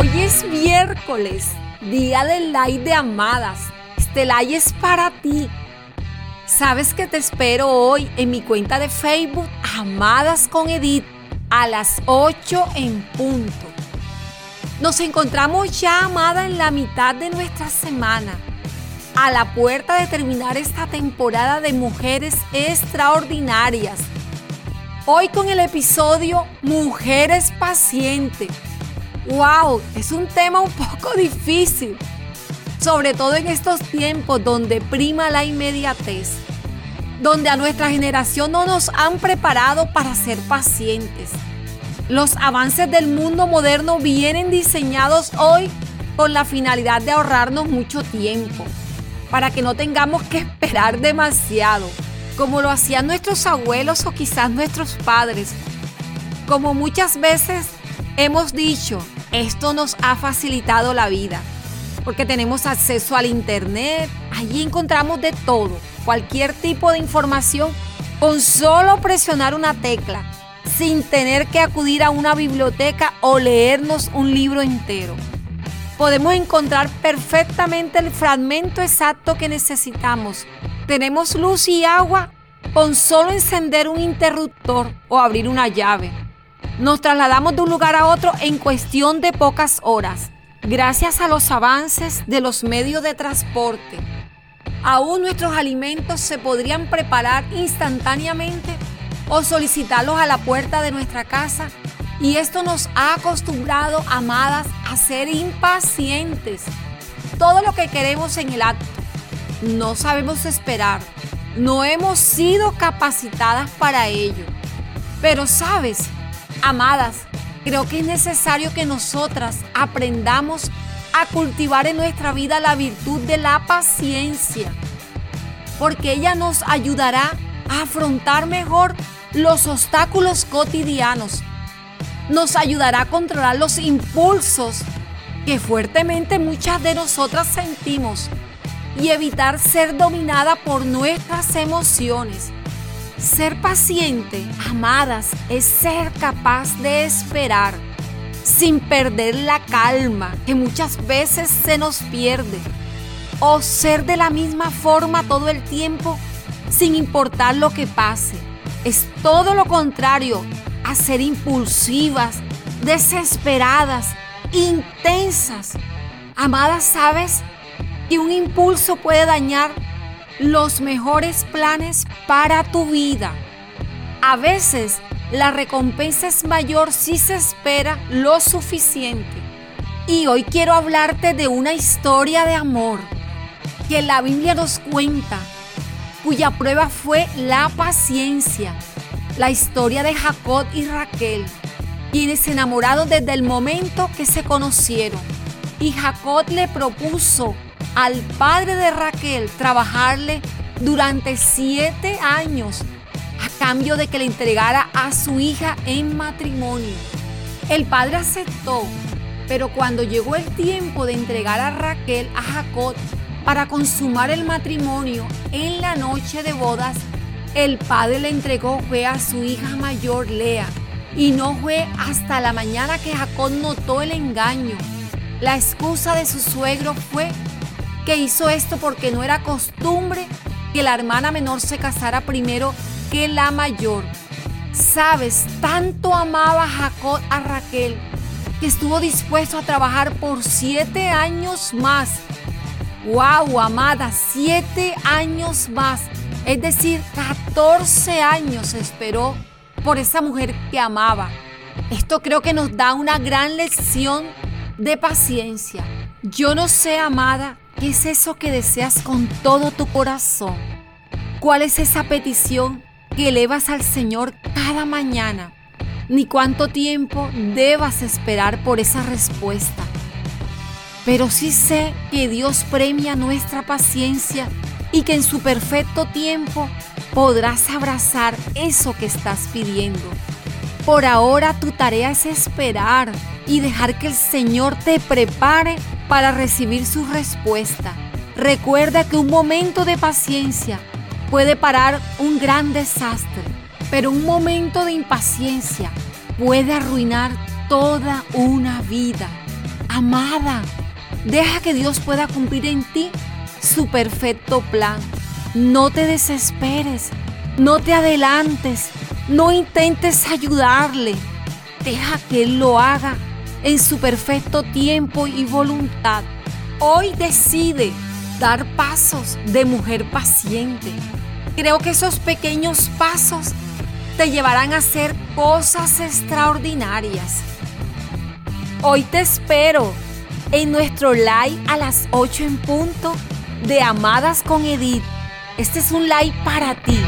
Hoy es miércoles, día del like de amadas. Este like es para ti. Sabes que te espero hoy en mi cuenta de Facebook Amadas con Edith a las 8 en punto. Nos encontramos ya, amada, en la mitad de nuestra semana, a la puerta de terminar esta temporada de mujeres extraordinarias. Hoy con el episodio Mujeres Pacientes ¡Wow! Es un tema un poco difícil, sobre todo en estos tiempos donde prima la inmediatez, donde a nuestra generación no nos han preparado para ser pacientes. Los avances del mundo moderno vienen diseñados hoy con la finalidad de ahorrarnos mucho tiempo, para que no tengamos que esperar demasiado, como lo hacían nuestros abuelos o quizás nuestros padres. Como muchas veces hemos dicho, esto nos ha facilitado la vida, porque tenemos acceso al Internet, allí encontramos de todo, cualquier tipo de información, con solo presionar una tecla, sin tener que acudir a una biblioteca o leernos un libro entero. Podemos encontrar perfectamente el fragmento exacto que necesitamos. Tenemos luz y agua con solo encender un interruptor o abrir una llave. Nos trasladamos de un lugar a otro en cuestión de pocas horas, gracias a los avances de los medios de transporte. Aún nuestros alimentos se podrían preparar instantáneamente o solicitarlos a la puerta de nuestra casa y esto nos ha acostumbrado, amadas, a ser impacientes. Todo lo que queremos en el acto. No sabemos esperar. No hemos sido capacitadas para ello. Pero sabes, Amadas, creo que es necesario que nosotras aprendamos a cultivar en nuestra vida la virtud de la paciencia, porque ella nos ayudará a afrontar mejor los obstáculos cotidianos, nos ayudará a controlar los impulsos que fuertemente muchas de nosotras sentimos y evitar ser dominada por nuestras emociones. Ser paciente, amadas, es ser capaz de esperar sin perder la calma que muchas veces se nos pierde. O ser de la misma forma todo el tiempo sin importar lo que pase. Es todo lo contrario a ser impulsivas, desesperadas, intensas. Amadas, ¿sabes? Que un impulso puede dañar los mejores planes para tu vida. A veces la recompensa es mayor si se espera lo suficiente. Y hoy quiero hablarte de una historia de amor que la Biblia nos cuenta, cuya prueba fue la paciencia. La historia de Jacob y Raquel, quienes se enamoraron desde el momento que se conocieron. Y Jacob le propuso al padre de Raquel trabajarle durante siete años a cambio de que le entregara a su hija en matrimonio. El padre aceptó, pero cuando llegó el tiempo de entregar a Raquel a Jacob para consumar el matrimonio en la noche de bodas, el padre le entregó fue a su hija mayor Lea. Y no fue hasta la mañana que Jacob notó el engaño. La excusa de su suegro fue que hizo esto porque no era costumbre que la hermana menor se casara primero que la mayor. Sabes, tanto amaba Jacob a Raquel que estuvo dispuesto a trabajar por siete años más. ¡Wow, amada! Siete años más. Es decir, 14 años esperó por esa mujer que amaba. Esto creo que nos da una gran lección de paciencia. Yo no sé, amada, ¿Qué es eso que deseas con todo tu corazón? ¿Cuál es esa petición que elevas al Señor cada mañana? Ni cuánto tiempo debas esperar por esa respuesta. Pero sí sé que Dios premia nuestra paciencia y que en su perfecto tiempo podrás abrazar eso que estás pidiendo. Por ahora tu tarea es esperar y dejar que el Señor te prepare para recibir su respuesta. Recuerda que un momento de paciencia puede parar un gran desastre, pero un momento de impaciencia puede arruinar toda una vida. Amada, deja que Dios pueda cumplir en ti su perfecto plan. No te desesperes, no te adelantes, no intentes ayudarle. Deja que Él lo haga en su perfecto tiempo y voluntad. Hoy decide dar pasos de mujer paciente. Creo que esos pequeños pasos te llevarán a hacer cosas extraordinarias. Hoy te espero en nuestro live a las 8 en punto de Amadas con Edith. Este es un live para ti.